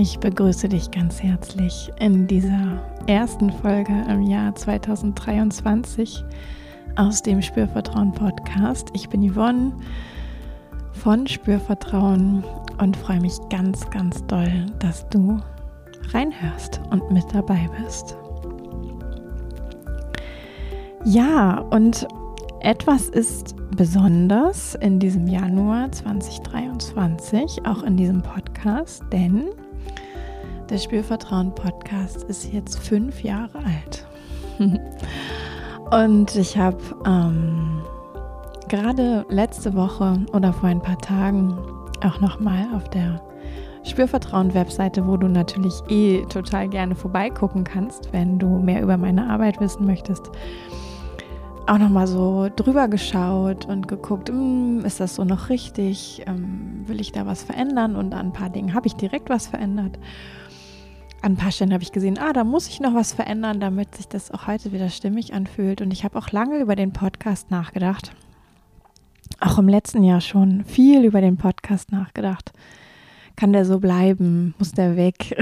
Ich begrüße dich ganz herzlich in dieser ersten Folge im Jahr 2023 aus dem Spürvertrauen Podcast. Ich bin Yvonne von Spürvertrauen und freue mich ganz, ganz doll, dass du reinhörst und mit dabei bist. Ja, und etwas ist besonders in diesem Januar 2023, auch in diesem Podcast, denn der Spürvertrauen Podcast ist jetzt fünf Jahre alt. Und ich habe ähm, gerade letzte Woche oder vor ein paar Tagen auch nochmal auf der Spürvertrauen-Webseite, wo du natürlich eh total gerne vorbeigucken kannst, wenn du mehr über meine Arbeit wissen möchtest, auch nochmal so drüber geschaut und geguckt, hm, ist das so noch richtig? Ähm, will ich da was verändern? Und an ein paar Dingen habe ich direkt was verändert. An ein paar Stellen habe ich gesehen, ah, da muss ich noch was verändern, damit sich das auch heute wieder stimmig anfühlt. Und ich habe auch lange über den Podcast nachgedacht. Auch im letzten Jahr schon viel über den Podcast nachgedacht. Kann der so bleiben? Muss der weg?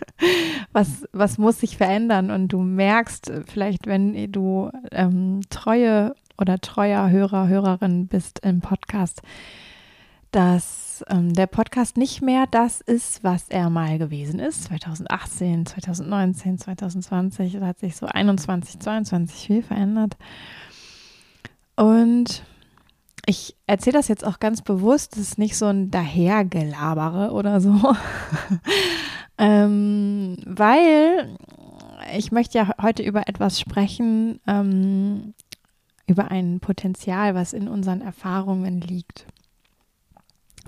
was, was muss sich verändern? Und du merkst vielleicht, wenn du ähm, treue oder treuer Hörer, Hörerin bist im Podcast, dass ähm, der Podcast nicht mehr das ist, was er mal gewesen ist. 2018, 2019, 2020, da hat sich so 21, 22 viel verändert. Und ich erzähle das jetzt auch ganz bewusst, das ist nicht so ein Dahergelabere oder so, ähm, weil ich möchte ja heute über etwas sprechen, ähm, über ein Potenzial, was in unseren Erfahrungen liegt.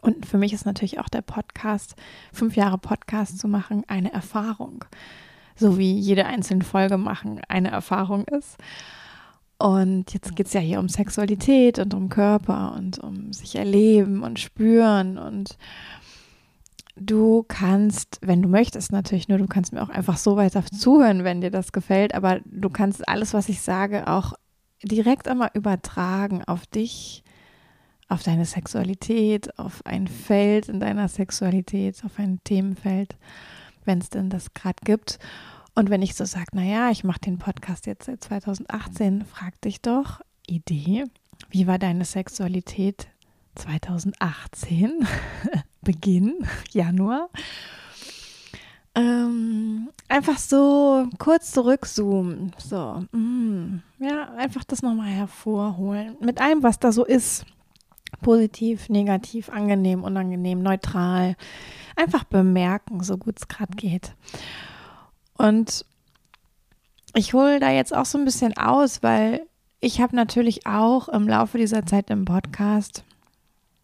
Und für mich ist natürlich auch der Podcast, fünf Jahre Podcast zu machen, eine Erfahrung. So wie jede einzelne Folge machen eine Erfahrung ist. Und jetzt geht es ja hier um Sexualität und um Körper und um sich erleben und spüren. Und du kannst, wenn du möchtest, natürlich nur, du kannst mir auch einfach so weiter zuhören, wenn dir das gefällt. Aber du kannst alles, was ich sage, auch direkt einmal übertragen auf dich auf deine Sexualität, auf ein Feld in deiner Sexualität, auf ein Themenfeld, wenn es denn das gerade gibt. Und wenn ich so sage, naja, ich mache den Podcast jetzt seit 2018, frag dich doch, Idee, wie war deine Sexualität 2018, Beginn, Januar? Ähm, einfach so kurz zurückzoomen. So, mm, ja, einfach das nochmal hervorholen. Mit allem, was da so ist. Positiv, negativ, angenehm, unangenehm, neutral. Einfach bemerken, so gut es gerade geht. Und ich hole da jetzt auch so ein bisschen aus, weil ich habe natürlich auch im Laufe dieser Zeit im Podcast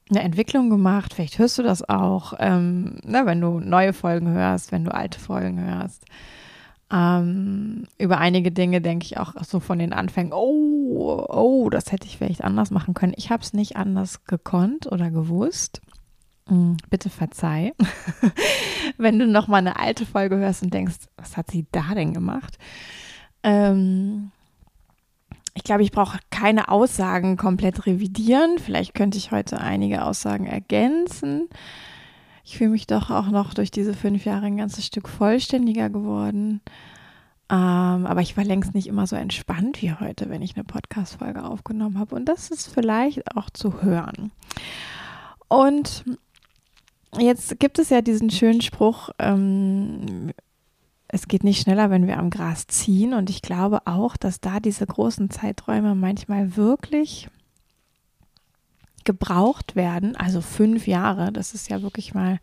eine Entwicklung gemacht. Vielleicht hörst du das auch, ähm, ne, wenn du neue Folgen hörst, wenn du alte Folgen hörst. Ähm, über einige Dinge denke ich auch so von den Anfängen, oh, oh, das hätte ich vielleicht anders machen können. Ich habe es nicht anders gekonnt oder gewusst. Hm, bitte verzeih, wenn du noch mal eine alte Folge hörst und denkst, was hat sie da denn gemacht? Ähm, ich glaube, ich brauche keine Aussagen komplett revidieren. Vielleicht könnte ich heute einige Aussagen ergänzen. Ich fühle mich doch auch noch durch diese fünf Jahre ein ganzes Stück vollständiger geworden. Ähm, aber ich war längst nicht immer so entspannt wie heute, wenn ich eine Podcast-Folge aufgenommen habe. Und das ist vielleicht auch zu hören. Und jetzt gibt es ja diesen schönen Spruch, ähm, es geht nicht schneller, wenn wir am Gras ziehen. Und ich glaube auch, dass da diese großen Zeiträume manchmal wirklich gebraucht werden, also fünf Jahre, das ist ja wirklich mal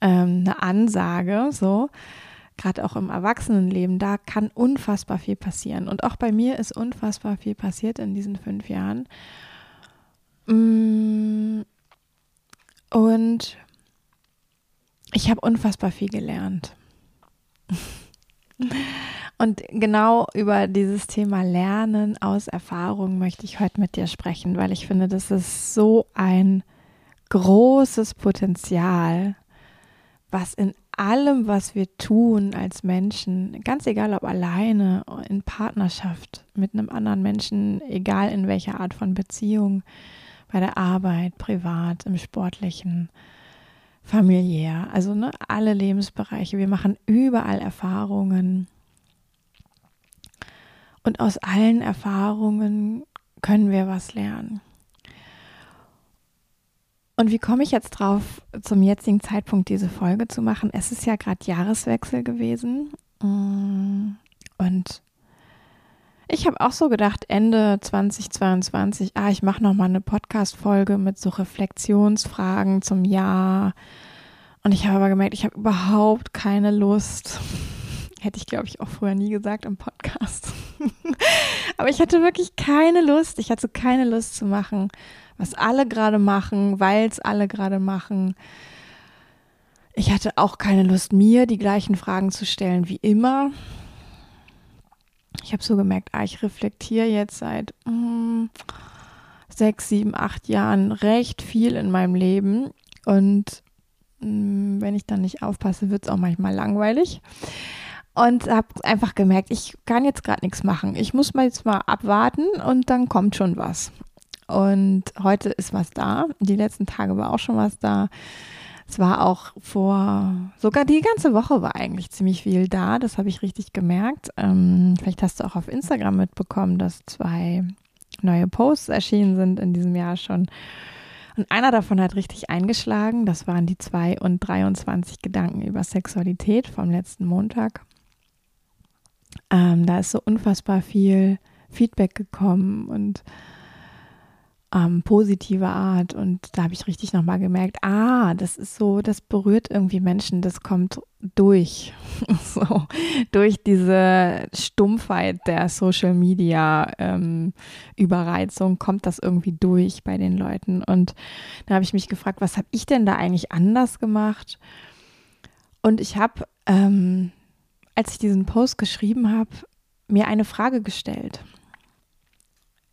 ähm, eine Ansage, so, gerade auch im Erwachsenenleben, da kann unfassbar viel passieren. Und auch bei mir ist unfassbar viel passiert in diesen fünf Jahren. Mm, und ich habe unfassbar viel gelernt. Und genau über dieses Thema Lernen aus Erfahrung möchte ich heute mit dir sprechen, weil ich finde, das ist so ein großes Potenzial, was in allem, was wir tun als Menschen, ganz egal ob alleine, in Partnerschaft mit einem anderen Menschen, egal in welcher Art von Beziehung, bei der Arbeit, privat, im sportlichen, familiär, also ne, alle Lebensbereiche. Wir machen überall Erfahrungen. Und aus allen Erfahrungen können wir was lernen. Und wie komme ich jetzt drauf, zum jetzigen Zeitpunkt diese Folge zu machen? Es ist ja gerade Jahreswechsel gewesen. Mm, und ich habe auch so gedacht, Ende 2022, ah, ich mache nochmal eine Podcast-Folge mit so Reflexionsfragen zum Jahr. Und ich habe aber gemerkt, ich habe überhaupt keine Lust. Hätte ich, glaube ich, auch früher nie gesagt im Podcast. aber ich hatte wirklich keine Lust. Ich hatte keine Lust zu machen, was alle gerade machen, weil es alle gerade machen. Ich hatte auch keine Lust, mir die gleichen Fragen zu stellen wie immer ich habe so gemerkt, ah, ich reflektiere jetzt seit mm, sechs, sieben, acht Jahren recht viel in meinem Leben. Und mm, wenn ich dann nicht aufpasse, wird es auch manchmal langweilig. Und habe einfach gemerkt, ich kann jetzt gerade nichts machen. Ich muss mal jetzt mal abwarten und dann kommt schon was. Und heute ist was da. Die letzten Tage war auch schon was da. Es war auch vor, sogar die ganze Woche war eigentlich ziemlich viel da. Das habe ich richtig gemerkt. Ähm, vielleicht hast du auch auf Instagram mitbekommen, dass zwei neue Posts erschienen sind in diesem Jahr schon. Und einer davon hat richtig eingeschlagen. Das waren die 2 und 23 Gedanken über Sexualität vom letzten Montag. Ähm, da ist so unfassbar viel Feedback gekommen und ähm, positive Art. Und da habe ich richtig nochmal gemerkt, ah, das ist so, das berührt irgendwie Menschen, das kommt durch, so, durch diese Stumpfheit der Social Media ähm, Überreizung kommt das irgendwie durch bei den Leuten. Und da habe ich mich gefragt, was habe ich denn da eigentlich anders gemacht? Und ich habe, ähm, als ich diesen Post geschrieben habe, mir eine Frage gestellt.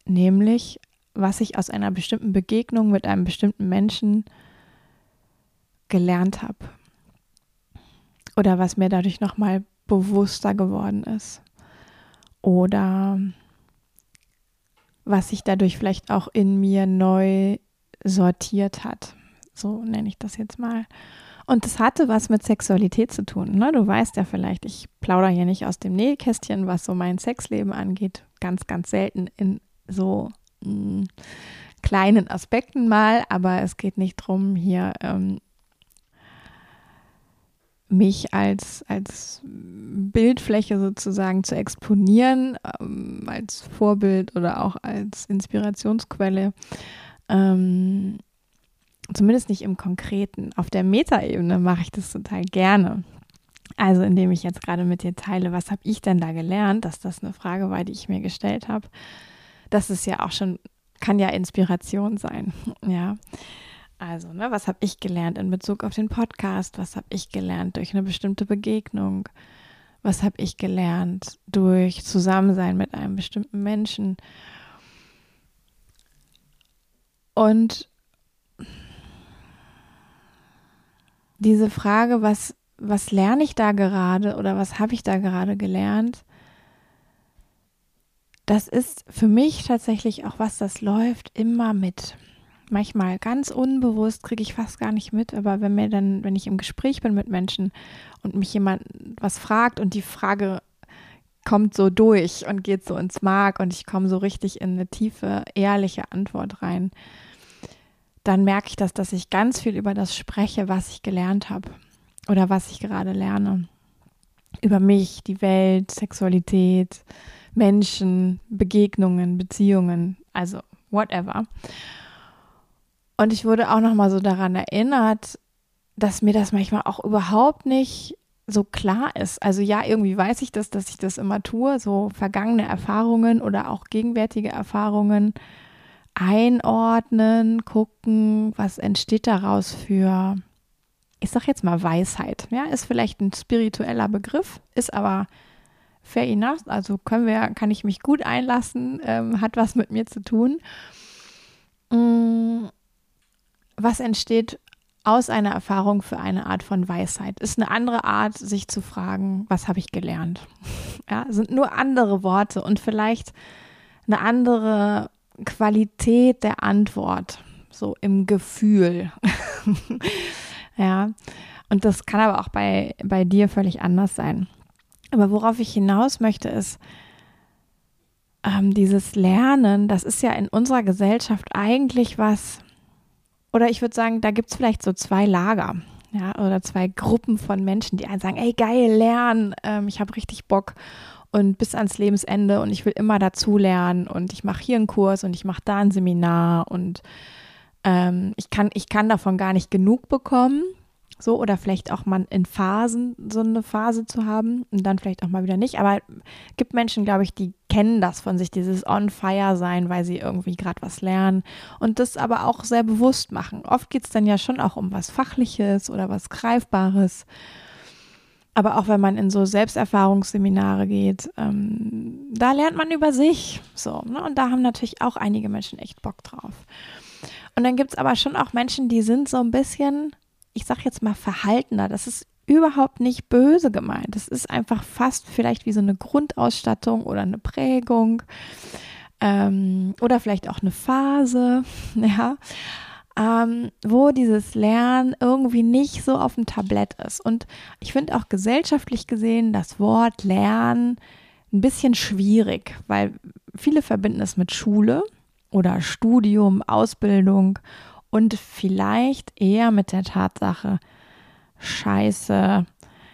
Nämlich, was ich aus einer bestimmten Begegnung mit einem bestimmten Menschen gelernt habe. Oder was mir dadurch nochmal bewusster geworden ist. Oder was sich dadurch vielleicht auch in mir neu sortiert hat. So nenne ich das jetzt mal. Und das hatte was mit Sexualität zu tun. Ne? Du weißt ja vielleicht, ich plaudere hier nicht aus dem Nähkästchen, was so mein Sexleben angeht. Ganz, ganz selten in so kleinen Aspekten mal, aber es geht nicht darum, hier ähm, mich als, als Bildfläche sozusagen zu exponieren, ähm, als Vorbild oder auch als Inspirationsquelle. Ähm, zumindest nicht im Konkreten. Auf der Metaebene mache ich das total gerne. Also indem ich jetzt gerade mit dir teile, was habe ich denn da gelernt, dass das eine Frage war, die ich mir gestellt habe das ist ja auch schon, kann ja Inspiration sein. Ja. Also, ne, was habe ich gelernt in Bezug auf den Podcast? Was habe ich gelernt durch eine bestimmte Begegnung? Was habe ich gelernt durch Zusammensein mit einem bestimmten Menschen? Und diese Frage, was, was lerne ich da gerade oder was habe ich da gerade gelernt, das ist für mich tatsächlich auch was, das läuft immer mit. Manchmal ganz unbewusst kriege ich fast gar nicht mit, aber wenn mir dann, wenn ich im Gespräch bin mit Menschen und mich jemand was fragt und die Frage kommt so durch und geht so ins Mark und ich komme so richtig in eine tiefe, ehrliche Antwort rein, dann merke ich das, dass ich ganz viel über das spreche, was ich gelernt habe oder was ich gerade lerne. Über mich, die Welt, Sexualität, Menschen, Begegnungen, Beziehungen, also whatever. Und ich wurde auch noch mal so daran erinnert, dass mir das manchmal auch überhaupt nicht so klar ist. Also ja, irgendwie weiß ich das, dass ich das immer tue, so vergangene Erfahrungen oder auch gegenwärtige Erfahrungen einordnen, gucken, was entsteht daraus für, ich sag jetzt mal Weisheit. Ja, ist vielleicht ein spiritueller Begriff, ist aber fair enough. Also können wir, kann ich mich gut einlassen, ähm, hat was mit mir zu tun. Mm, was entsteht aus einer Erfahrung für eine Art von Weisheit? Ist eine andere Art, sich zu fragen, was habe ich gelernt? Ja, sind nur andere Worte und vielleicht eine andere Qualität der Antwort, so im Gefühl. Ja, und das kann aber auch bei, bei dir völlig anders sein. Aber worauf ich hinaus möchte, ist, ähm, dieses Lernen, das ist ja in unserer Gesellschaft eigentlich was, oder ich würde sagen, da gibt es vielleicht so zwei Lager. Ja, oder zwei Gruppen von Menschen, die einen sagen, ey, geil, lernen, ähm, ich habe richtig Bock und bis ans Lebensende und ich will immer dazulernen und ich mache hier einen Kurs und ich mache da ein Seminar und ähm, ich, kann, ich kann davon gar nicht genug bekommen so oder vielleicht auch mal in Phasen so eine Phase zu haben und dann vielleicht auch mal wieder nicht. Aber gibt Menschen, glaube ich, die kennen das von sich, dieses on fire sein, weil sie irgendwie gerade was lernen und das aber auch sehr bewusst machen. Oft geht es dann ja schon auch um was Fachliches oder was Greifbares. Aber auch wenn man in so Selbsterfahrungsseminare geht, ähm, da lernt man über sich. So, ne? Und da haben natürlich auch einige Menschen echt Bock drauf. Und dann gibt es aber schon auch Menschen, die sind so ein bisschen ich sag jetzt mal, verhaltener. Das ist überhaupt nicht böse gemeint. Das ist einfach fast vielleicht wie so eine Grundausstattung oder eine Prägung ähm, oder vielleicht auch eine Phase, ja, ähm, wo dieses Lernen irgendwie nicht so auf dem Tablett ist. Und ich finde auch gesellschaftlich gesehen das Wort Lernen ein bisschen schwierig, weil viele verbinden es mit Schule oder Studium, Ausbildung und vielleicht eher mit der Tatsache, scheiße,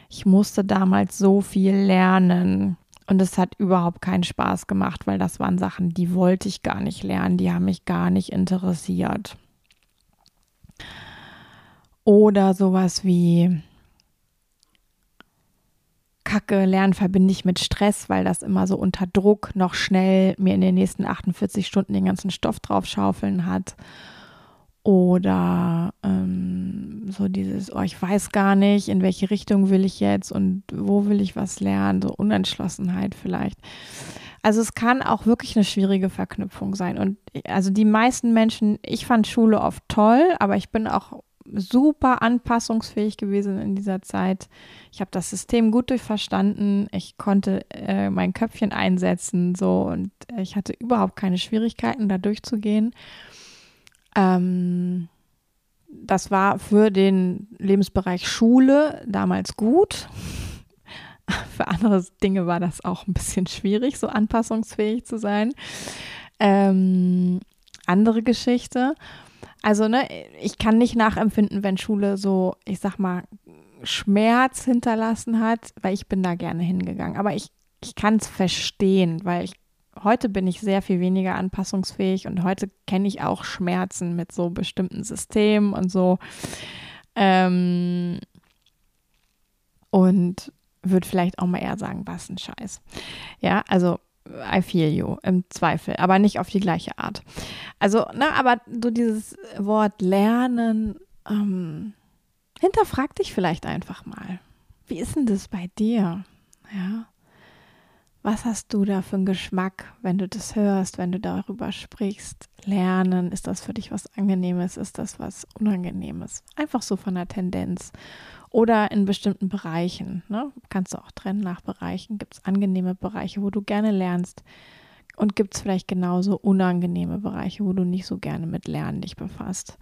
ich musste damals so viel lernen und es hat überhaupt keinen Spaß gemacht, weil das waren Sachen, die wollte ich gar nicht lernen, die haben mich gar nicht interessiert. Oder sowas wie Kacke, Lernen verbinde ich mit Stress, weil das immer so unter Druck noch schnell mir in den nächsten 48 Stunden den ganzen Stoff draufschaufeln hat. Oder ähm, so dieses, oh, ich weiß gar nicht, in welche Richtung will ich jetzt und wo will ich was lernen, so Unentschlossenheit vielleicht. Also es kann auch wirklich eine schwierige Verknüpfung sein. Und also die meisten Menschen, ich fand Schule oft toll, aber ich bin auch super anpassungsfähig gewesen in dieser Zeit. Ich habe das System gut durchverstanden. Ich konnte äh, mein Köpfchen einsetzen, so und ich hatte überhaupt keine Schwierigkeiten, da durchzugehen. Ähm, das war für den Lebensbereich Schule damals gut. Für andere Dinge war das auch ein bisschen schwierig, so anpassungsfähig zu sein. Ähm, andere Geschichte. Also, ne, ich kann nicht nachempfinden, wenn Schule so, ich sag mal, Schmerz hinterlassen hat, weil ich bin da gerne hingegangen. Aber ich, ich kann es verstehen, weil ich heute bin ich sehr viel weniger anpassungsfähig und heute kenne ich auch Schmerzen mit so bestimmten Systemen und so. Ähm, und würde vielleicht auch mal eher sagen, was ein Scheiß. Ja, also I feel you im Zweifel, aber nicht auf die gleiche Art. Also, ne, aber so dieses Wort lernen, ähm, hinterfrag dich vielleicht einfach mal. Wie ist denn das bei dir? Ja. Was hast du da für einen Geschmack, wenn du das hörst, wenn du darüber sprichst? Lernen, ist das für dich was Angenehmes, ist das was Unangenehmes? Einfach so von der Tendenz. Oder in bestimmten Bereichen. Ne? Kannst du auch trennen nach Bereichen. Gibt es angenehme Bereiche, wo du gerne lernst? Und gibt es vielleicht genauso unangenehme Bereiche, wo du nicht so gerne mit Lernen dich befasst?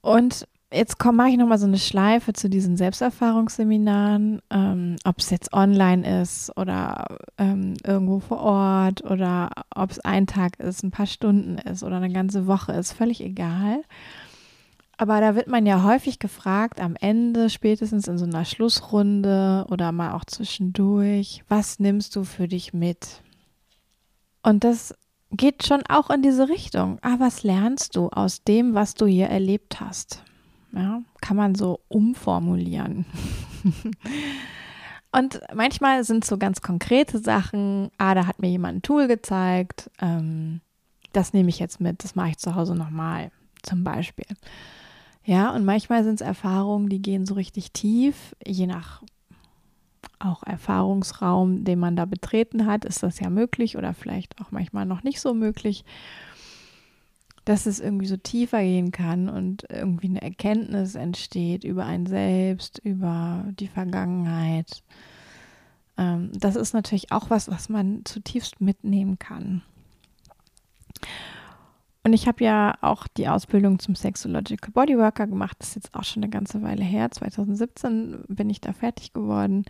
Und jetzt mache ich nochmal so eine Schleife zu diesen Selbsterfahrungsseminaren, ähm, ob es jetzt online ist oder ähm, irgendwo vor Ort oder ob es ein Tag ist, ein paar Stunden ist oder eine ganze Woche ist, völlig egal. Aber da wird man ja häufig gefragt, am Ende, spätestens in so einer Schlussrunde oder mal auch zwischendurch, was nimmst du für dich mit? Und das geht schon auch in diese Richtung. Ah, was lernst du aus dem, was du hier erlebt hast? Ja, kann man so umformulieren. Und manchmal sind so ganz konkrete Sachen, ah, da hat mir jemand ein Tool gezeigt, ähm, das nehme ich jetzt mit, das mache ich zu Hause nochmal, zum Beispiel. Ja, und manchmal sind es Erfahrungen, die gehen so richtig tief, je nach auch Erfahrungsraum, den man da betreten hat, ist das ja möglich oder vielleicht auch manchmal noch nicht so möglich dass es irgendwie so tiefer gehen kann und irgendwie eine Erkenntnis entsteht über ein Selbst, über die Vergangenheit. Ähm, das ist natürlich auch was, was man zutiefst mitnehmen kann. Und ich habe ja auch die Ausbildung zum Sexological Bodyworker gemacht. Das ist jetzt auch schon eine ganze Weile her. 2017 bin ich da fertig geworden.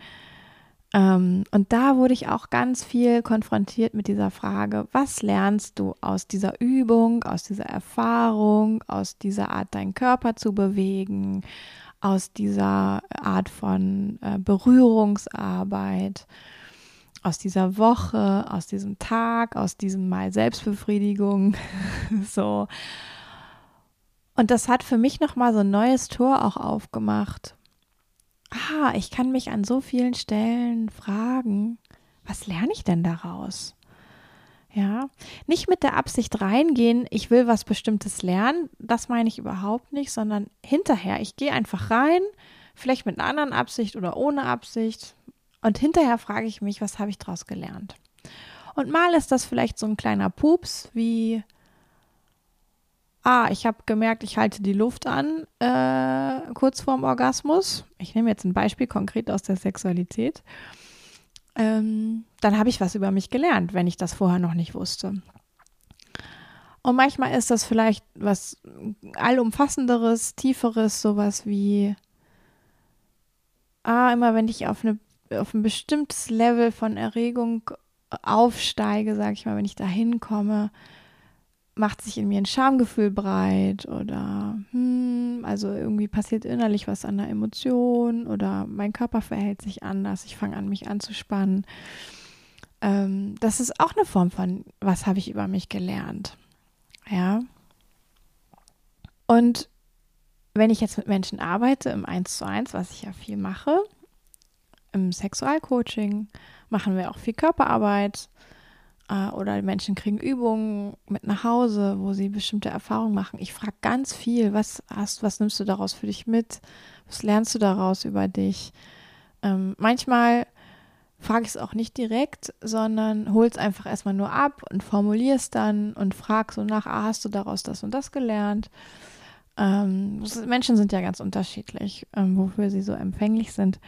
Ähm, und da wurde ich auch ganz viel konfrontiert mit dieser Frage, was lernst du aus dieser Übung, aus dieser Erfahrung, aus dieser Art, deinen Körper zu bewegen, aus dieser Art von äh, Berührungsarbeit? Aus dieser Woche, aus diesem Tag, aus diesem Mal Selbstbefriedigung. so. Und das hat für mich nochmal so ein neues Tor auch aufgemacht. Ah, ich kann mich an so vielen Stellen fragen, was lerne ich denn daraus? Ja, nicht mit der Absicht reingehen, ich will was Bestimmtes lernen, das meine ich überhaupt nicht, sondern hinterher, ich gehe einfach rein, vielleicht mit einer anderen Absicht oder ohne Absicht, und hinterher frage ich mich, was habe ich daraus gelernt? Und mal ist das vielleicht so ein kleiner Pups wie, ah, ich habe gemerkt, ich halte die Luft an äh, kurz vorm Orgasmus. Ich nehme jetzt ein Beispiel konkret aus der Sexualität. Ähm, dann habe ich was über mich gelernt, wenn ich das vorher noch nicht wusste. Und manchmal ist das vielleicht was allumfassenderes, tieferes, sowas wie, ah, immer wenn ich auf eine auf ein bestimmtes Level von Erregung aufsteige, sage ich mal, wenn ich da hinkomme, macht sich in mir ein Schamgefühl breit oder hm, also irgendwie passiert innerlich was an der Emotion oder mein Körper verhält sich anders, ich fange an, mich anzuspannen. Ähm, das ist auch eine Form von, was habe ich über mich gelernt. Ja. Und wenn ich jetzt mit Menschen arbeite im 1 zu 1, was ich ja viel mache, im Sexualcoaching machen wir auch viel Körperarbeit äh, oder Menschen kriegen Übungen mit nach Hause, wo sie bestimmte Erfahrungen machen. Ich frage ganz viel, was hast, was nimmst du daraus für dich mit? Was lernst du daraus über dich? Ähm, manchmal frage ich es auch nicht direkt, sondern hol es einfach erstmal nur ab und formuliere es dann und frage so nach, ah, hast du daraus das und das gelernt? Ähm, Menschen sind ja ganz unterschiedlich, ähm, wofür sie so empfänglich sind.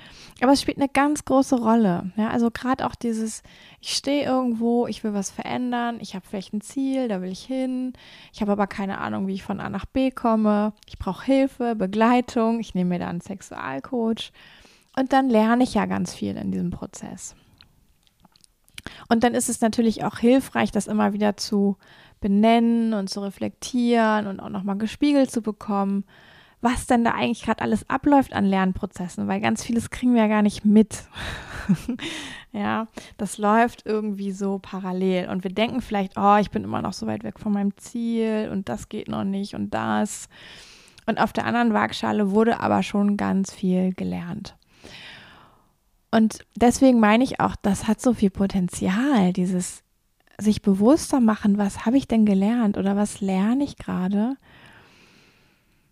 Aber es spielt eine ganz große Rolle. Ja? Also gerade auch dieses, ich stehe irgendwo, ich will was verändern, ich habe vielleicht ein Ziel, da will ich hin, ich habe aber keine Ahnung, wie ich von A nach B komme, ich brauche Hilfe, Begleitung, ich nehme mir da einen Sexualcoach und dann lerne ich ja ganz viel in diesem Prozess. Und dann ist es natürlich auch hilfreich, das immer wieder zu benennen und zu reflektieren und auch nochmal gespiegelt zu bekommen, was denn da eigentlich gerade alles abläuft an Lernprozessen, weil ganz vieles kriegen wir ja gar nicht mit. ja, das läuft irgendwie so parallel und wir denken vielleicht, oh, ich bin immer noch so weit weg von meinem Ziel und das geht noch nicht und das. Und auf der anderen Waagschale wurde aber schon ganz viel gelernt. Und deswegen meine ich auch, das hat so viel Potenzial, dieses sich bewusster machen, was habe ich denn gelernt oder was lerne ich gerade,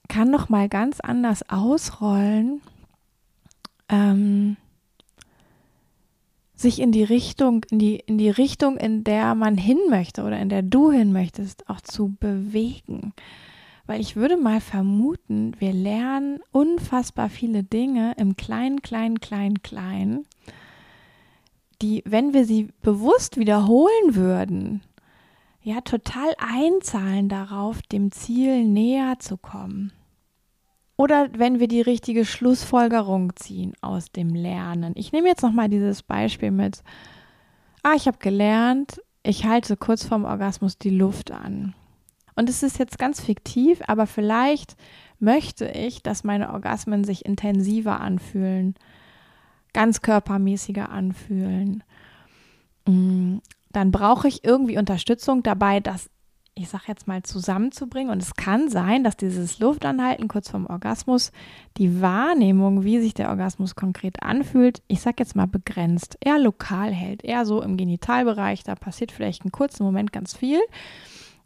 kann noch mal ganz anders ausrollen, ähm, sich in die Richtung, in die, in die Richtung, in der man hin möchte oder in der du hin möchtest, auch zu bewegen. Weil ich würde mal vermuten, wir lernen unfassbar viele Dinge im kleinen, kleinen, kleinen, kleinen die, wenn wir sie bewusst wiederholen würden, ja, total einzahlen darauf, dem Ziel näher zu kommen. Oder wenn wir die richtige Schlussfolgerung ziehen aus dem Lernen. Ich nehme jetzt nochmal dieses Beispiel mit. Ah, ich habe gelernt, ich halte kurz vorm Orgasmus die Luft an. Und es ist jetzt ganz fiktiv, aber vielleicht möchte ich, dass meine Orgasmen sich intensiver anfühlen, ganz körpermäßiger anfühlen. Mm, dann brauche ich irgendwie Unterstützung dabei, das, ich sage jetzt mal, zusammenzubringen. Und es kann sein, dass dieses Luftanhalten kurz vorm Orgasmus die Wahrnehmung, wie sich der Orgasmus konkret anfühlt, ich sage jetzt mal begrenzt, eher lokal hält, eher so im Genitalbereich. Da passiert vielleicht einen kurzen Moment ganz viel.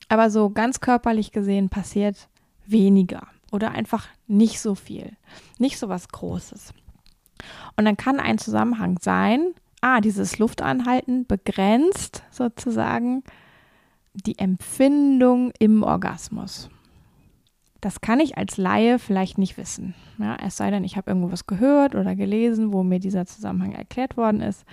Aber so ganz körperlich gesehen passiert weniger oder einfach nicht so viel, nicht so was Großes. Und dann kann ein Zusammenhang sein, ah, dieses Luftanhalten begrenzt sozusagen die Empfindung im Orgasmus. Das kann ich als Laie vielleicht nicht wissen. Ja, es sei denn, ich habe irgendwo was gehört oder gelesen, wo mir dieser Zusammenhang erklärt worden ist.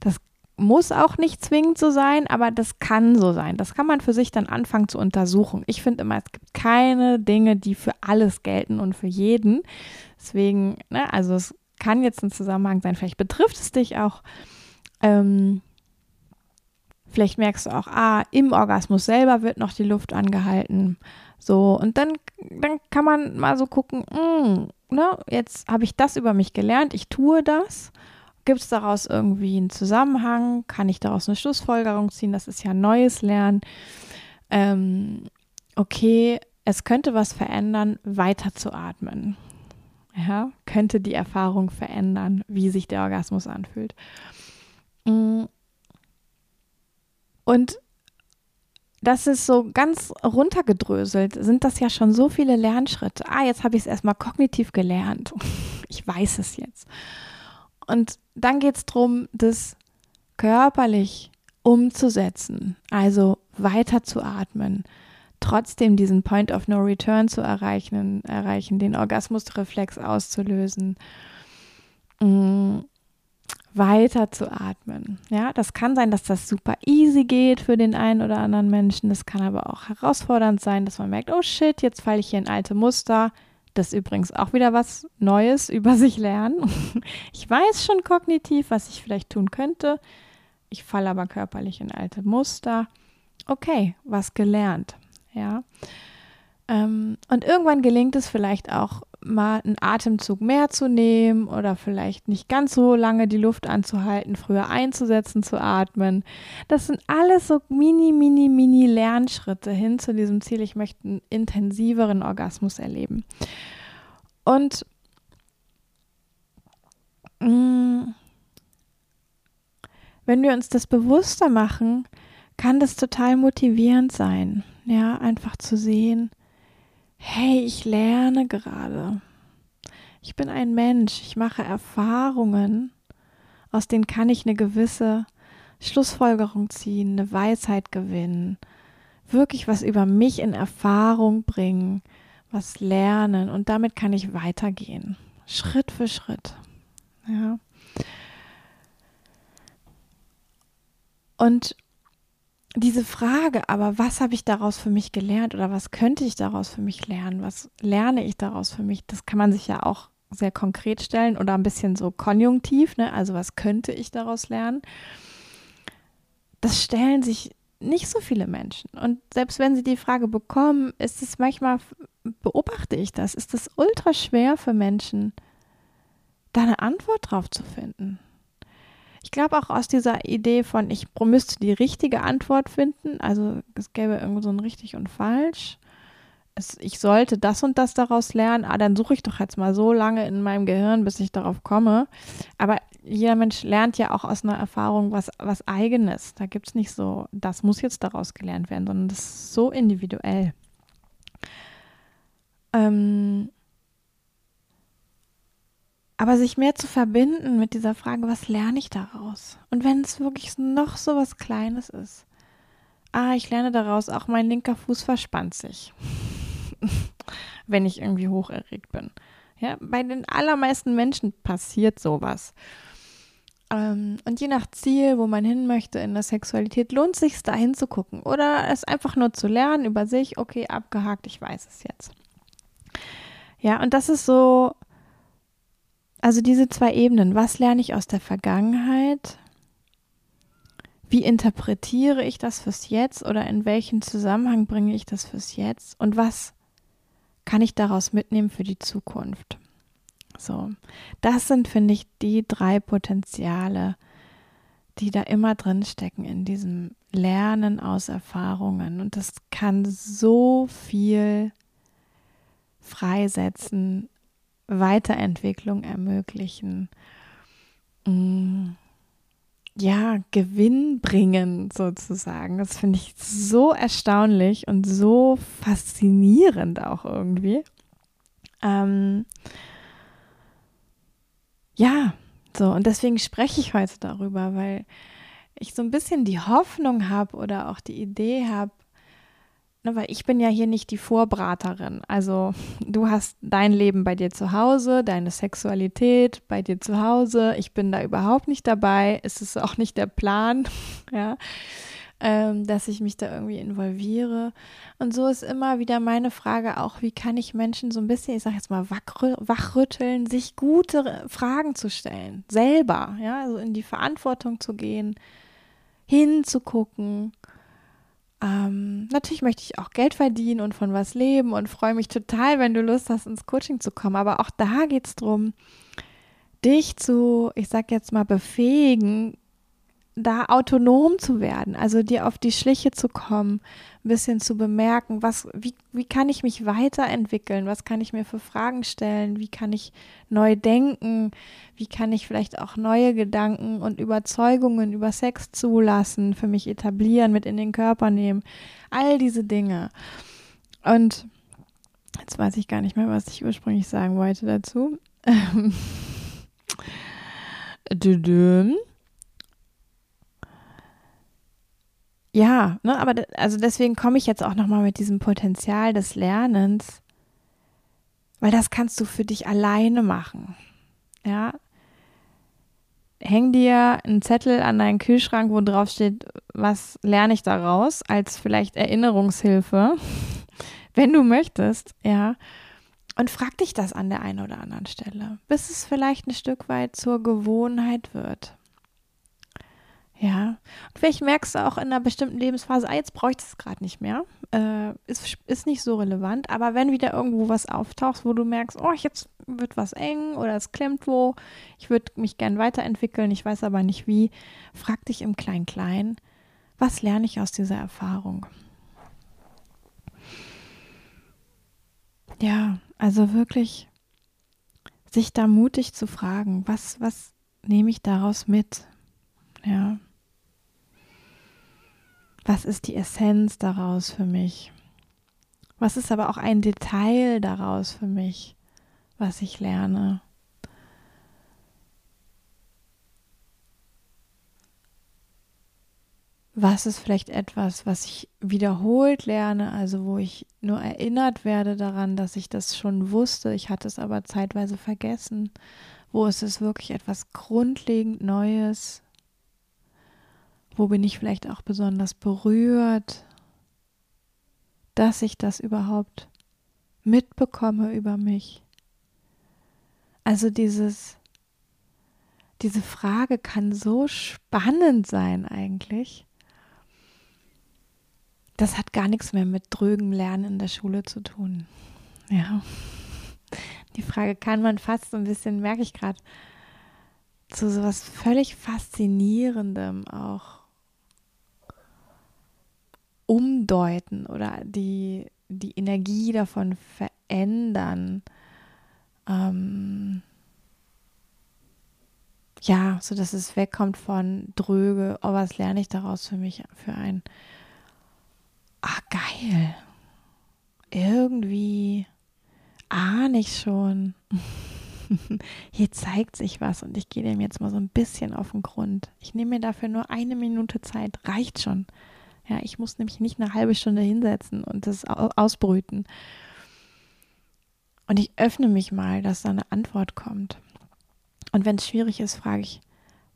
Das muss auch nicht zwingend so sein, aber das kann so sein. Das kann man für sich dann anfangen zu untersuchen. Ich finde immer, es gibt keine Dinge, die für alles gelten und für jeden. Deswegen, ne, also es kann jetzt ein Zusammenhang sein. Vielleicht betrifft es dich auch. Ähm, vielleicht merkst du auch, ah, im Orgasmus selber wird noch die Luft angehalten. So, und dann, dann kann man mal so gucken, mh, hm, ne, jetzt habe ich das über mich gelernt, ich tue das. Gibt es daraus irgendwie einen Zusammenhang? Kann ich daraus eine Schlussfolgerung ziehen? Das ist ja neues Lernen. Ähm, okay, es könnte was verändern, weiter zu atmen. Ja, könnte die Erfahrung verändern, wie sich der Orgasmus anfühlt. Mm. Und das ist so ganz runtergedröselt, sind das ja schon so viele Lernschritte. Ah, jetzt habe ich es erstmal kognitiv gelernt. Ich weiß es jetzt. Und dann geht es darum, das körperlich umzusetzen, also weiter zu atmen, trotzdem diesen Point of No Return zu erreichen, erreichen den Orgasmusreflex auszulösen, mm, weiter zu atmen. Ja, das kann sein, dass das super easy geht für den einen oder anderen Menschen. Das kann aber auch herausfordernd sein, dass man merkt, oh shit, jetzt falle ich hier in alte Muster. Das ist übrigens auch wieder was Neues über sich lernen. Ich weiß schon kognitiv, was ich vielleicht tun könnte. Ich falle aber körperlich in alte Muster. Okay, was gelernt. Ja. Ähm, und irgendwann gelingt es vielleicht auch mal einen Atemzug mehr zu nehmen oder vielleicht nicht ganz so lange die Luft anzuhalten, früher einzusetzen, zu atmen. Das sind alles so mini, mini, mini Lernschritte hin zu diesem Ziel. Ich möchte einen intensiveren Orgasmus erleben. Und mh, mm, wenn wir uns das bewusster machen, kann das total motivierend sein. Ja, einfach zu sehen, hey, ich lerne gerade. Ich bin ein Mensch, ich mache Erfahrungen, aus denen kann ich eine gewisse Schlussfolgerung ziehen, eine Weisheit gewinnen, wirklich was über mich in Erfahrung bringen, was lernen und damit kann ich weitergehen, Schritt für Schritt. Ja. Und diese Frage, aber was habe ich daraus für mich gelernt oder was könnte ich daraus für mich lernen? Was lerne ich daraus für mich? Das kann man sich ja auch sehr konkret stellen oder ein bisschen so konjunktiv, ne? Also was könnte ich daraus lernen? Das stellen sich nicht so viele Menschen. Und selbst wenn sie die Frage bekommen, ist es manchmal, beobachte ich das, ist es ultra schwer für Menschen, da eine Antwort drauf zu finden. Ich glaube auch aus dieser Idee von, ich müsste die richtige Antwort finden, also es gäbe irgendwo so ein richtig und falsch. Es, ich sollte das und das daraus lernen, ah, dann suche ich doch jetzt mal so lange in meinem Gehirn, bis ich darauf komme. Aber jeder Mensch lernt ja auch aus einer Erfahrung was, was eigenes. Da gibt es nicht so, das muss jetzt daraus gelernt werden, sondern das ist so individuell. Ähm, aber sich mehr zu verbinden mit dieser Frage, was lerne ich daraus? Und wenn es wirklich noch so was Kleines ist. Ah, ich lerne daraus, auch mein linker Fuß verspannt sich, wenn ich irgendwie hocherregt bin. Ja, bei den allermeisten Menschen passiert sowas. Ähm, und je nach Ziel, wo man hin möchte in der Sexualität, lohnt es sich, da hinzugucken. Oder es einfach nur zu lernen über sich, okay, abgehakt, ich weiß es jetzt. Ja, und das ist so also diese zwei Ebenen. Was lerne ich aus der Vergangenheit? Wie interpretiere ich das fürs Jetzt oder in welchen Zusammenhang bringe ich das fürs Jetzt? Und was kann ich daraus mitnehmen für die Zukunft? So, das sind, finde ich, die drei Potenziale, die da immer drin stecken in diesem Lernen aus Erfahrungen. Und das kann so viel freisetzen Weiterentwicklung ermöglichen, mm, ja, Gewinn bringen sozusagen. Das finde ich so erstaunlich und so faszinierend auch irgendwie. Ähm, ja, so, und deswegen spreche ich heute darüber, weil ich so ein bisschen die Hoffnung habe oder auch die Idee habe, ne, weil ich bin ja hier nicht die Vorbraterin. Also du hast dein Leben bei dir zu Hause, deine Sexualität bei dir zu Hause. Ich bin da überhaupt nicht dabei. Es ist auch nicht der Plan, ja, ähm, dass ich mich da irgendwie involviere. Und so ist immer wieder meine Frage auch, wie kann ich Menschen so ein bisschen, ich sage jetzt mal, wachrütteln, sich gute Fragen zu stellen, selber, ja, also in die Verantwortung zu gehen, hinzugucken ähm, natürlich möchte ich auch Geld verdienen und von was leben und freue mich total, wenn du Lust hast, ins Coaching zu kommen. Aber auch da geht es darum, dich zu, ich sag jetzt mal, befähigen, da autonom zu werden, also dir auf die Schliche zu kommen, ein bisschen zu bemerken, was, wie, wie kann ich mich weiterentwickeln, was kann ich mir für Fragen stellen, wie kann ich neu denken, wie kann ich vielleicht auch neue Gedanken und Überzeugungen über Sex zulassen, für mich etablieren, mit in den Körper nehmen, all diese Dinge. Und jetzt weiß ich gar nicht mehr, was ich ursprünglich sagen wollte dazu. Ja, ne, aber also deswegen komme ich jetzt auch nochmal mit diesem Potenzial des Lernens, weil das kannst du für dich alleine machen. Ja. Häng dir einen Zettel an deinen Kühlschrank, wo drauf steht, was lerne ich daraus, als vielleicht Erinnerungshilfe, wenn du möchtest, ja. Und frag dich das an der einen oder anderen Stelle, bis es vielleicht ein Stück weit zur Gewohnheit wird. Ja, und vielleicht merkst du auch in einer bestimmten Lebensphase, ah, jetzt bräuchte es gerade nicht mehr. Äh, ist, ist nicht so relevant. Aber wenn wieder irgendwo was auftaucht, wo du merkst, oh, jetzt wird was eng oder es klemmt wo, ich würde mich gern weiterentwickeln, ich weiß aber nicht wie, frag dich im Klein-Klein, was lerne ich aus dieser Erfahrung? Ja, also wirklich sich da mutig zu fragen, was, was nehme ich daraus mit? Ja. Was ist die Essenz daraus für mich? Was ist aber auch ein Detail daraus für mich, was ich lerne? Was ist vielleicht etwas, was ich wiederholt lerne, also wo ich nur erinnert werde daran, dass ich das schon wusste, ich hatte es aber zeitweise vergessen? Wo ist es wirklich etwas grundlegend Neues, wo bin ich vielleicht auch besonders berührt, dass ich das überhaupt mitbekomme über mich? Also dieses, diese Frage kann so spannend sein eigentlich. Das hat gar nichts mehr mit drögem Lernen in der Schule zu tun. Ja. Die Frage kann man fast so ein bisschen, merke ich gerade, zu so was völlig Faszinierendem auch umdeuten oder die, die Energie davon verändern. Ähm, ja, so dass es wegkommt von dröge, oh, was lerne ich daraus für mich, für ein, ah, geil. Irgendwie ahne ich schon. Hier zeigt sich was und ich gehe dem jetzt mal so ein bisschen auf den Grund. Ich nehme mir dafür nur eine Minute Zeit, reicht schon. Ja, ich muss nämlich nicht eine halbe Stunde hinsetzen und das ausbrüten. Und ich öffne mich mal, dass da eine Antwort kommt. Und wenn es schwierig ist, frage ich,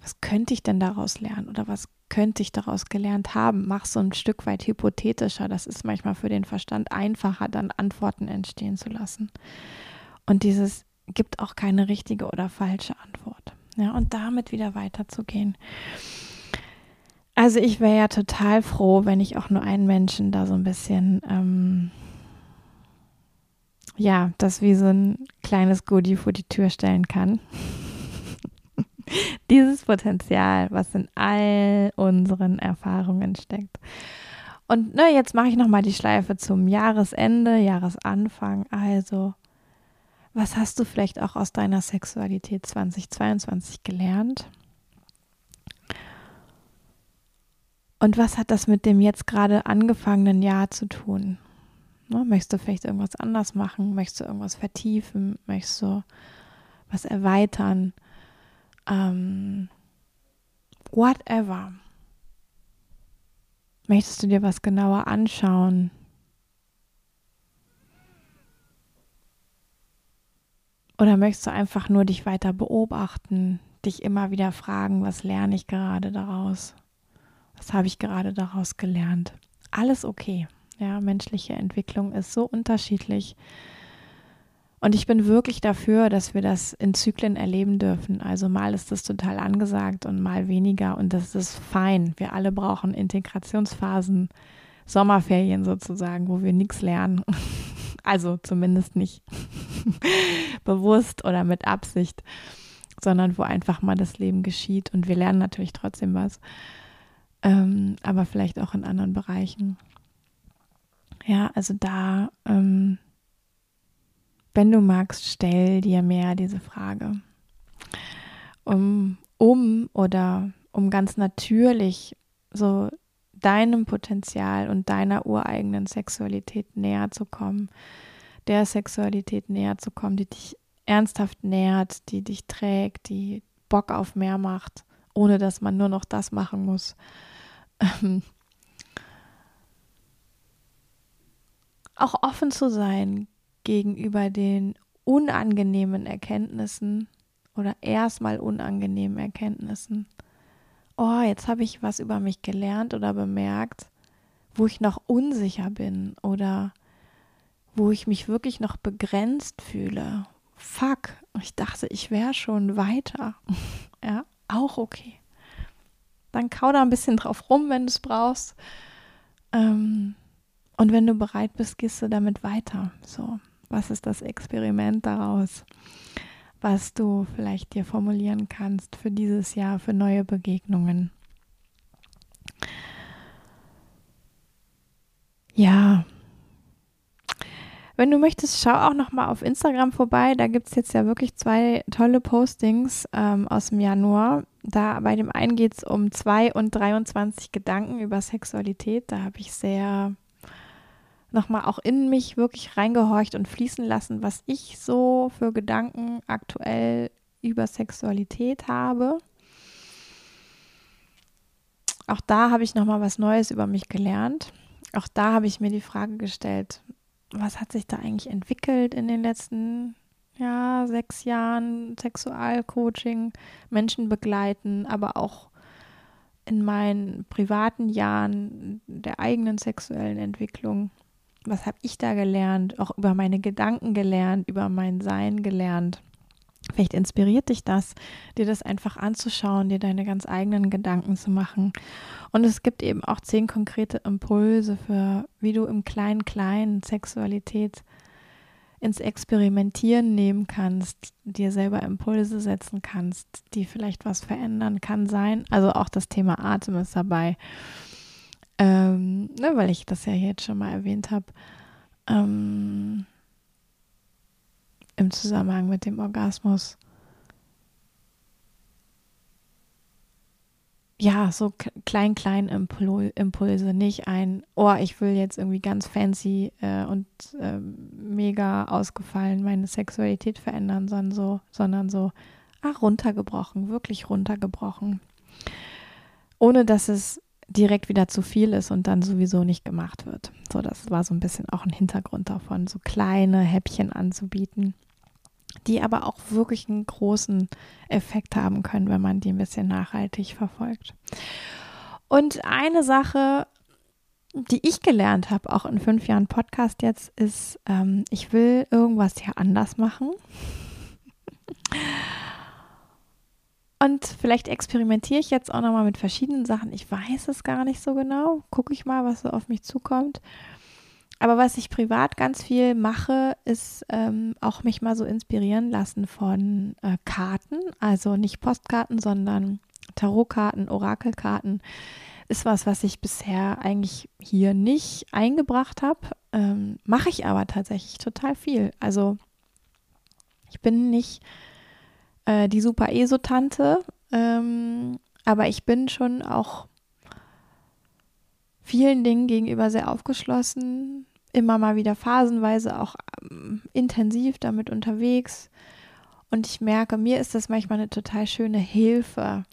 was könnte ich denn daraus lernen oder was könnte ich daraus gelernt haben? Mach so ein Stück weit hypothetischer. Das ist manchmal für den Verstand einfacher, dann Antworten entstehen zu lassen. Und dieses gibt auch keine richtige oder falsche Antwort. Ja, und damit wieder weiterzugehen. Also ich wäre ja total froh, wenn ich auch nur einen Menschen da so ein bisschen, ähm, ja, das wie so ein kleines Goodie vor die Tür stellen kann. Dieses Potenzial, was in all unseren Erfahrungen steckt. Und ne, jetzt mache ich nochmal die Schleife zum Jahresende, Jahresanfang. Also, was hast du vielleicht auch aus deiner Sexualität 2022 gelernt? Und was hat das mit dem jetzt gerade angefangenen Jahr zu tun? Ne, möchtest du vielleicht irgendwas anders machen? Möchtest du irgendwas vertiefen? Möchtest du was erweitern? Ähm, whatever. Möchtest du dir was genauer anschauen? Oder möchtest du einfach nur dich weiter beobachten, dich immer wieder fragen, was lerne ich gerade daraus? Was habe ich gerade daraus gelernt? Alles okay. Ja, menschliche Entwicklung ist so unterschiedlich. Und ich bin wirklich dafür, dass wir das in Zyklen erleben dürfen. Also mal ist das total angesagt und mal weniger und das ist fein. Wir alle brauchen Integrationsphasen, Sommerferien sozusagen, wo wir nichts lernen. Also zumindest nicht bewusst oder mit Absicht, sondern wo einfach mal das Leben geschieht und wir lernen natürlich trotzdem was, ähm, aber vielleicht auch in anderen Bereichen. Ja, also da ähm, wenn du magst, stell dir mehr diese Frage. Um, um oder um ganz natürlich so deinem Potenzial und deiner ureigenen Sexualität näher zu kommen, der Sexualität näher zu kommen, die dich ernsthaft nährt, die dich trägt, die Bock auf mehr macht, ohne dass man nur noch das machen muss. Ähm, auch offen zu sein gegenüber den unangenehmen Erkenntnissen oder erstmal unangenehmen Erkenntnissen. Oh, jetzt habe ich was über mich gelernt oder bemerkt, wo ich noch unsicher bin oder wo ich mich wirklich noch begrenzt fühle. Fuck, ich dachte, ich wäre schon weiter. ja, auch okay. Dann kau da ein bisschen drauf rum, wenn du es brauchst. Ähm, und wenn du bereit bist, gehst du damit weiter. So. Was ist das Experiment daraus, was du vielleicht dir formulieren kannst für dieses Jahr, für neue Begegnungen? Ja. Wenn du möchtest, schau auch noch mal auf Instagram vorbei. Da gibt es jetzt ja wirklich zwei tolle Postings ähm, aus dem Januar. Da bei dem einen geht es um 2 und 23 Gedanken über Sexualität. Da habe ich sehr nochmal auch in mich wirklich reingehorcht und fließen lassen, was ich so für Gedanken aktuell über Sexualität habe. Auch da habe ich nochmal was Neues über mich gelernt. Auch da habe ich mir die Frage gestellt, was hat sich da eigentlich entwickelt in den letzten ja, sechs Jahren Sexualcoaching, Menschen begleiten, aber auch in meinen privaten Jahren der eigenen sexuellen Entwicklung was habe ich da gelernt, auch über meine Gedanken gelernt, über mein Sein gelernt. Vielleicht inspiriert dich das, dir das einfach anzuschauen, dir deine ganz eigenen Gedanken zu machen. Und es gibt eben auch zehn konkrete Impulse für, wie du im Klein-Klein Sexualität ins Experimentieren nehmen kannst, dir selber Impulse setzen kannst, die vielleicht was verändern kann sein. Also auch das Thema Atem ist dabei ähm, ne, weil ich das ja jetzt schon mal erwähnt habe, ähm, im Zusammenhang mit dem Orgasmus. Ja, so klein, klein Impulse, nicht ein, oh, ich will jetzt irgendwie ganz fancy äh, und äh, mega ausgefallen meine Sexualität verändern, sondern so, sondern so, ach, runtergebrochen, wirklich runtergebrochen. Ohne dass es direkt wieder zu viel ist und dann sowieso nicht gemacht wird. So, das war so ein bisschen auch ein Hintergrund davon, so kleine Häppchen anzubieten, die aber auch wirklich einen großen Effekt haben können, wenn man die ein bisschen nachhaltig verfolgt. Und eine Sache, die ich gelernt habe, auch in fünf Jahren Podcast jetzt, ist, ähm, ich will irgendwas hier anders machen. Und vielleicht experimentiere ich jetzt auch nochmal mit verschiedenen Sachen. Ich weiß es gar nicht so genau. Gucke ich mal, was so auf mich zukommt. Aber was ich privat ganz viel mache, ist ähm, auch mich mal so inspirieren lassen von äh, Karten. Also nicht Postkarten, sondern Tarotkarten, Orakelkarten. Ist was, was ich bisher eigentlich hier nicht eingebracht habe. Ähm, mache ich aber tatsächlich total viel. Also ich bin nicht äh, die super ESO-Tante. Ähm, aber ich bin schon auch vielen Dingen gegenüber sehr aufgeschlossen, immer mal wieder phasenweise auch ähm, intensiv damit unterwegs. Und ich merke, mir ist das manchmal eine total schöne Hilfe,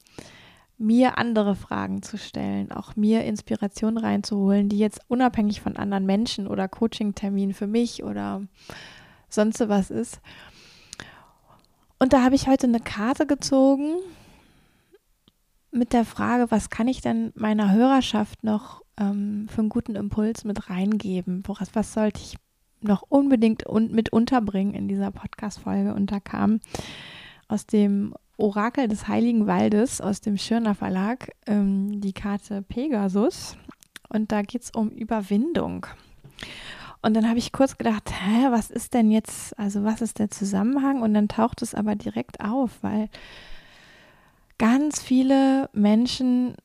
mir andere Fragen zu stellen, auch mir Inspiration reinzuholen, die jetzt unabhängig von anderen Menschen oder Coaching-Terminen für mich oder sonst was ist. Und da habe ich heute eine Karte gezogen mit der Frage, was kann ich denn meiner Hörerschaft noch ähm, für einen guten Impuls mit reingeben? Woraus, was sollte ich noch unbedingt un mit unterbringen in dieser Podcast-Folge? Und da kam aus dem Orakel des Heiligen Waldes, aus dem Schirner Verlag, ähm, die Karte Pegasus. Und da geht es um Überwindung. Und dann habe ich kurz gedacht, hä, was ist denn jetzt, also was ist der Zusammenhang? Und dann taucht es aber direkt auf, weil ganz viele Menschen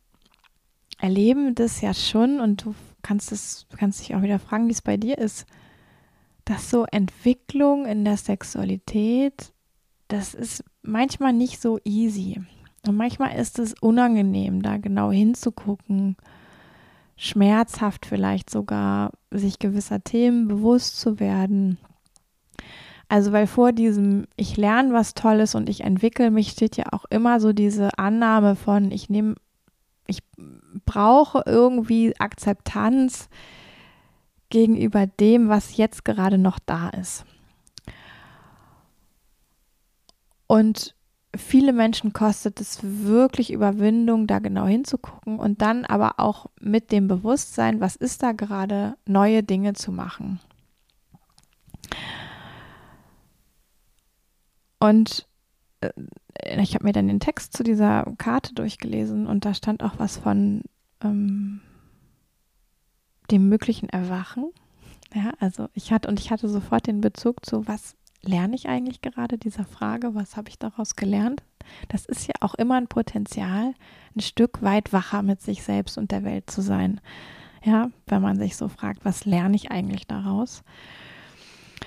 erleben das ja schon und du kannst es, kannst dich auch wieder fragen, wie es bei dir ist, dass so Entwicklung in der Sexualität, das ist manchmal nicht so easy. Und manchmal ist es unangenehm, da genau hinzugucken, schmerzhaft vielleicht sogar, sich gewisser Themen bewusst zu werden. Also weil vor diesem ich lerne was Tolles und ich entwickle mich steht ja auch immer so diese Annahme von ich nehme ich brauche irgendwie Akzeptanz gegenüber dem, was jetzt gerade noch da ist. Und viele Menschen kostet es wirklich Überwindung, da genau hinzugucken und dann aber auch mit dem Bewusstsein, was ist da gerade, neue Dinge zu machen. Und ich habe mir dann den Text zu dieser Karte durchgelesen und da stand auch was von ähm, dem möglichen Erwachen. Ja, also ich hatte und ich hatte sofort den Bezug zu, was lerne ich eigentlich gerade, dieser Frage, was habe ich daraus gelernt? Das ist ja auch immer ein Potenzial, ein Stück weit wacher mit sich selbst und der Welt zu sein. Ja, wenn man sich so fragt, was lerne ich eigentlich daraus?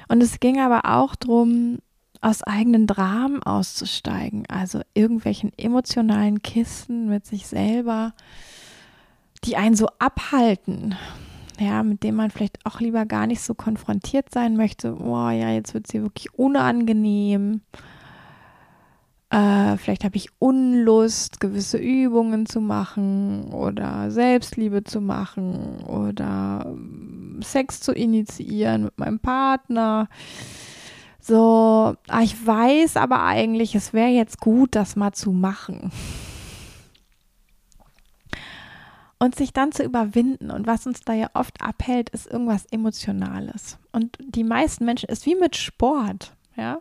Und es ging aber auch darum, aus eigenen Dramen auszusteigen, also irgendwelchen emotionalen Kisten mit sich selber, die einen so abhalten, ja, mit dem man vielleicht auch lieber gar nicht so konfrontiert sein möchte. Oh ja, jetzt wird sie wirklich unangenehm. Äh, vielleicht habe ich Unlust, gewisse Übungen zu machen oder Selbstliebe zu machen oder ähm, Sex zu initiieren mit meinem Partner. So, ah, ich weiß aber eigentlich, es wäre jetzt gut, das mal zu machen und sich dann zu überwinden. Und was uns da ja oft abhält, ist irgendwas Emotionales. Und die meisten Menschen ist wie mit Sport, ja.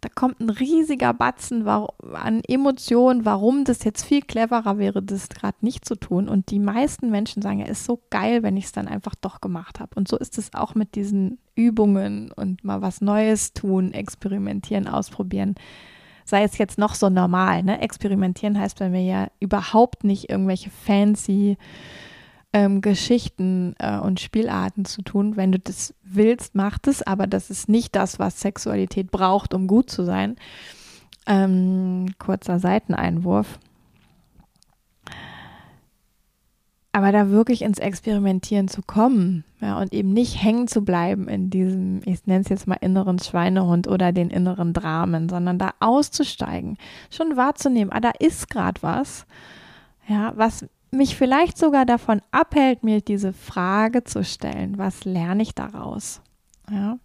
Da kommt ein riesiger Batzen an Emotionen, warum das jetzt viel cleverer wäre, das gerade nicht zu tun. Und die meisten Menschen sagen, ja, ist so geil, wenn ich es dann einfach doch gemacht habe. Und so ist es auch mit diesen Übungen und mal was Neues tun, experimentieren, ausprobieren sei es jetzt noch so normal. Ne? Experimentieren heißt bei mir ja überhaupt nicht irgendwelche fancy ähm, Geschichten äh, und Spielarten zu tun. Wenn du das willst, mach das, aber das ist nicht das, was Sexualität braucht, um gut zu sein. Ähm, kurzer Seiteneinwurf. aber da wirklich ins Experimentieren zu kommen ja, und eben nicht hängen zu bleiben in diesem, ich nenne es jetzt mal inneren Schweinehund oder den inneren Dramen, sondern da auszusteigen, schon wahrzunehmen, ah, da ist gerade was, ja, was mich vielleicht sogar davon abhält, mir diese Frage zu stellen, was lerne ich daraus, ja.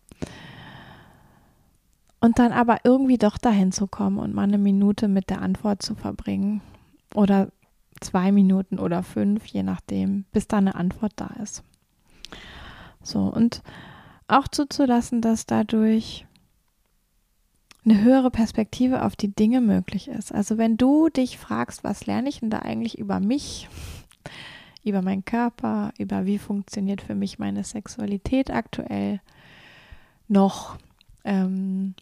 Und dann aber irgendwie doch dahin zu kommen und mal eine Minute mit der Antwort zu verbringen oder zwei Minuten oder fünf, je nachdem, bis da eine Antwort da ist. So, und auch zuzulassen, dass dadurch eine höhere Perspektive auf die Dinge möglich ist. Also wenn du dich fragst, was lerne ich denn da eigentlich über mich, über meinen Körper, über wie funktioniert für mich meine Sexualität aktuell noch, ähm,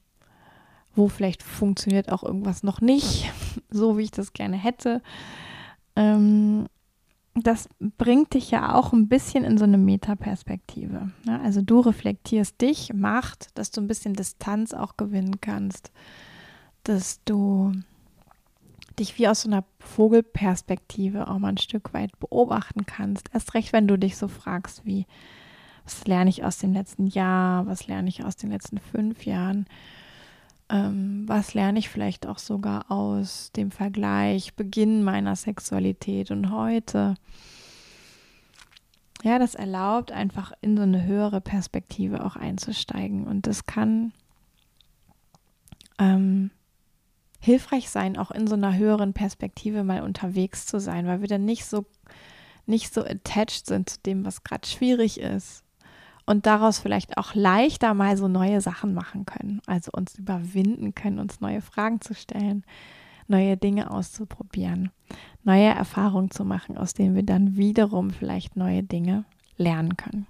wo vielleicht funktioniert auch irgendwas noch nicht, so wie ich das gerne hätte, ähm, das bringt dich ja auch ein bisschen in so eine Metaperspektive. Ne? Also du reflektierst dich, macht, dass du ein bisschen Distanz auch gewinnen kannst, dass du dich wie aus so einer Vogelperspektive auch mal ein Stück weit beobachten kannst. Erst recht, wenn du dich so fragst, wie, was lerne ich aus dem letzten Jahr, was lerne ich aus den letzten fünf Jahren ähm, was lerne ich vielleicht auch sogar aus dem Vergleich, Beginn meiner Sexualität und heute. Ja, das erlaubt einfach in so eine höhere Perspektive auch einzusteigen. Und das kann ähm, hilfreich sein, auch in so einer höheren Perspektive mal unterwegs zu sein, weil wir dann nicht so nicht so attached sind zu dem, was gerade schwierig ist und daraus vielleicht auch leichter mal so neue Sachen machen können, also uns überwinden können, uns neue Fragen zu stellen, neue Dinge auszuprobieren, neue Erfahrungen zu machen, aus denen wir dann wiederum vielleicht neue Dinge lernen können.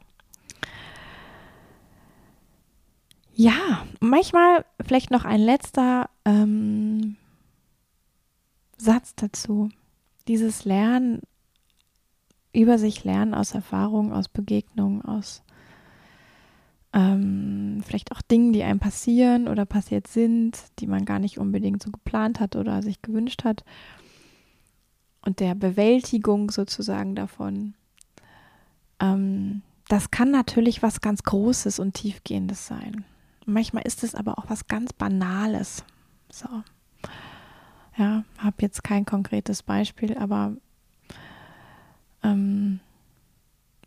Ja, manchmal vielleicht noch ein letzter ähm, Satz dazu. Dieses Lernen über sich lernen aus Erfahrungen, aus Begegnungen, aus ähm, vielleicht auch Dingen, die einem passieren oder passiert sind, die man gar nicht unbedingt so geplant hat oder sich gewünscht hat. Und der Bewältigung sozusagen davon. Ähm, das kann natürlich was ganz Großes und Tiefgehendes sein. Manchmal ist es aber auch was ganz Banales. So. Ja, habe jetzt kein konkretes Beispiel, aber ähm,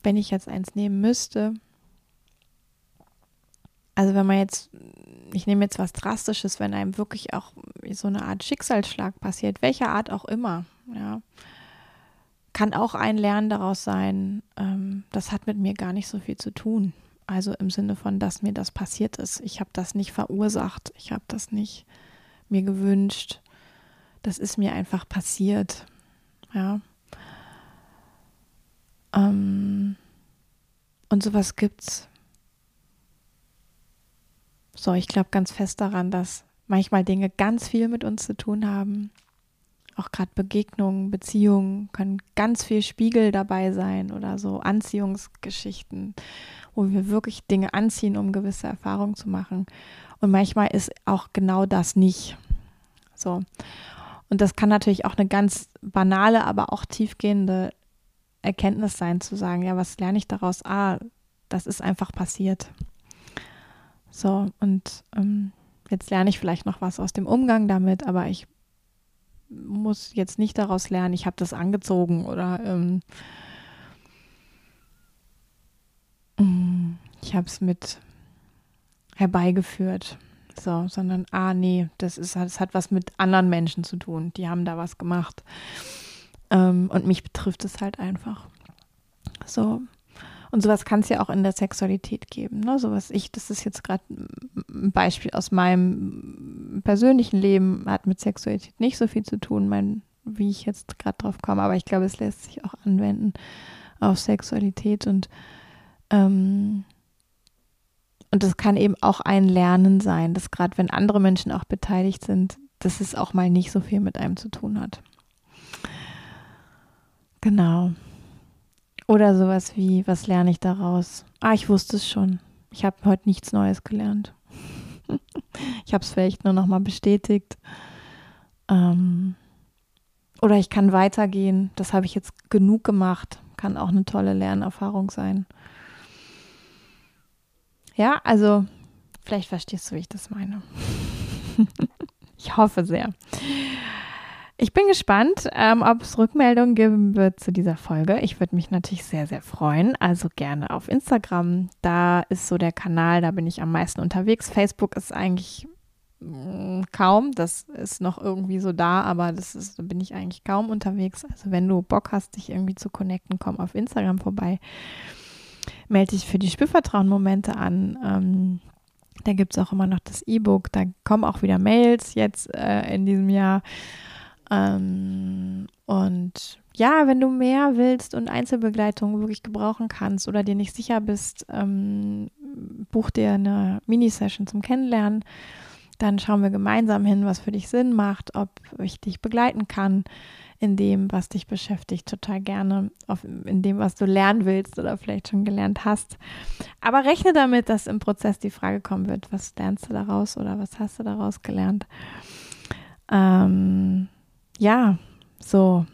wenn ich jetzt eins nehmen müsste, also wenn man jetzt, ich nehme jetzt was Drastisches, wenn einem wirklich auch so eine Art Schicksalsschlag passiert, welcher Art auch immer, ja, kann auch ein Lernen daraus sein, ähm, das hat mit mir gar nicht so viel zu tun. Also im Sinne von, dass mir das passiert ist. Ich habe das nicht verursacht, ich habe das nicht mir gewünscht. Das ist mir einfach passiert. Ja. Ähm, und sowas gibt's. So, ich glaube ganz fest daran, dass manchmal Dinge ganz viel mit uns zu tun haben. Auch gerade Begegnungen, Beziehungen können ganz viel Spiegel dabei sein oder so Anziehungsgeschichten, wo wir wirklich Dinge anziehen, um gewisse Erfahrungen zu machen. Und manchmal ist auch genau das nicht. So. Und das kann natürlich auch eine ganz banale, aber auch tiefgehende Erkenntnis sein, zu sagen, ja, was lerne ich daraus? Ah, das ist einfach passiert. So, und ähm, jetzt lerne ich vielleicht noch was aus dem Umgang damit, aber ich muss jetzt nicht daraus lernen, ich habe das angezogen oder ähm, mm, ich habe es mit herbeigeführt. So, sondern, ah, nee, das ist, das hat was mit anderen Menschen zu tun. Die haben da was gemacht. Ähm, und mich betrifft es halt einfach. So. Und sowas kann es ja auch in der Sexualität geben. Ne? Sowas ich, das ist jetzt gerade ein Beispiel aus meinem persönlichen Leben, hat mit Sexualität nicht so viel zu tun, mein, wie ich jetzt gerade drauf komme, aber ich glaube, es lässt sich auch anwenden auf Sexualität und ähm, und das kann eben auch ein Lernen sein, dass gerade wenn andere Menschen auch beteiligt sind, dass es auch mal nicht so viel mit einem zu tun hat. Genau. Oder sowas wie, was lerne ich daraus? Ah, ich wusste es schon. Ich habe heute nichts Neues gelernt. ich habe es vielleicht nur nochmal bestätigt. Ähm, oder ich kann weitergehen. Das habe ich jetzt genug gemacht. Kann auch eine tolle Lernerfahrung sein. Ja, also vielleicht verstehst du, wie ich das meine. ich hoffe sehr. Ich bin gespannt, ähm, ob es Rückmeldungen geben wird zu dieser Folge. Ich würde mich natürlich sehr, sehr freuen. Also gerne auf Instagram. Da ist so der Kanal, da bin ich am meisten unterwegs. Facebook ist eigentlich mm, kaum. Das ist noch irgendwie so da, aber das ist, da bin ich eigentlich kaum unterwegs. Also wenn du Bock hast, dich irgendwie zu connecten, komm auf Instagram vorbei. Melde dich für die Spürvertrauen-Momente an. Ähm, da gibt es auch immer noch das E-Book. Da kommen auch wieder Mails jetzt äh, in diesem Jahr. Ähm, und ja, wenn du mehr willst und Einzelbegleitung wirklich gebrauchen kannst oder dir nicht sicher bist, ähm, buch dir eine Mini-Session zum Kennenlernen. Dann schauen wir gemeinsam hin, was für dich Sinn macht, ob ich dich begleiten kann in dem, was dich beschäftigt, total gerne, auf, in dem, was du lernen willst oder vielleicht schon gelernt hast. Aber rechne damit, dass im Prozess die Frage kommen wird, was lernst du daraus oder was hast du daraus gelernt? Ähm, ja, so.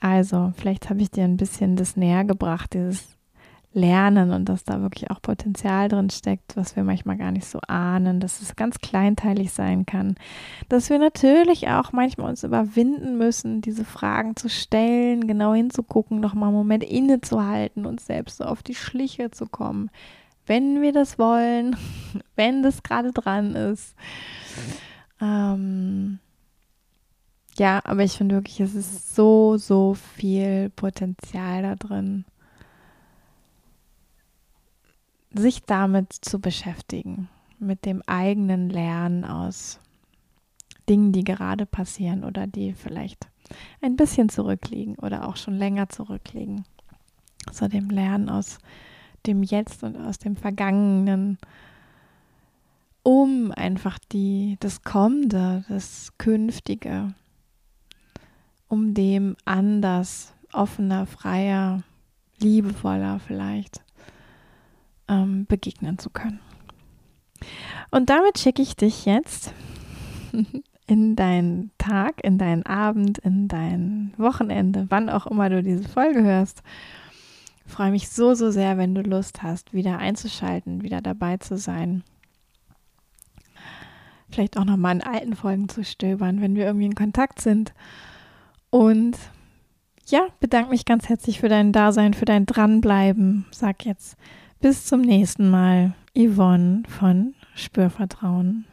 Also, vielleicht habe ich dir ein bisschen das näher gebracht, dieses Lernen und dass da wirklich auch Potenzial drin steckt, was wir manchmal gar nicht so ahnen, dass es ganz kleinteilig sein kann, dass wir natürlich auch manchmal uns überwinden müssen, diese Fragen zu stellen, genau hinzugucken, nochmal einen Moment innezuhalten, uns selbst so auf die Schliche zu kommen, wenn wir das wollen, wenn das gerade dran ist. Ähm, ja, aber ich finde wirklich, es ist so, so viel Potenzial da drin, sich damit zu beschäftigen, mit dem eigenen Lernen aus Dingen, die gerade passieren oder die vielleicht ein bisschen zurückliegen oder auch schon länger zurückliegen. So dem Lernen aus dem Jetzt und aus dem Vergangenen, um einfach die, das Kommende, das Künftige, um dem anders, offener, freier, liebevoller vielleicht ähm, begegnen zu können. Und damit schicke ich dich jetzt in deinen Tag, in deinen Abend, in dein Wochenende, wann auch immer du diese Folge hörst. Ich freue mich so, so sehr, wenn du Lust hast, wieder einzuschalten, wieder dabei zu sein. Vielleicht auch nochmal in alten Folgen zu stöbern, wenn wir irgendwie in Kontakt sind. Und ja, bedanke mich ganz herzlich für dein Dasein, für dein Dranbleiben. Sag jetzt bis zum nächsten Mal, Yvonne von Spürvertrauen.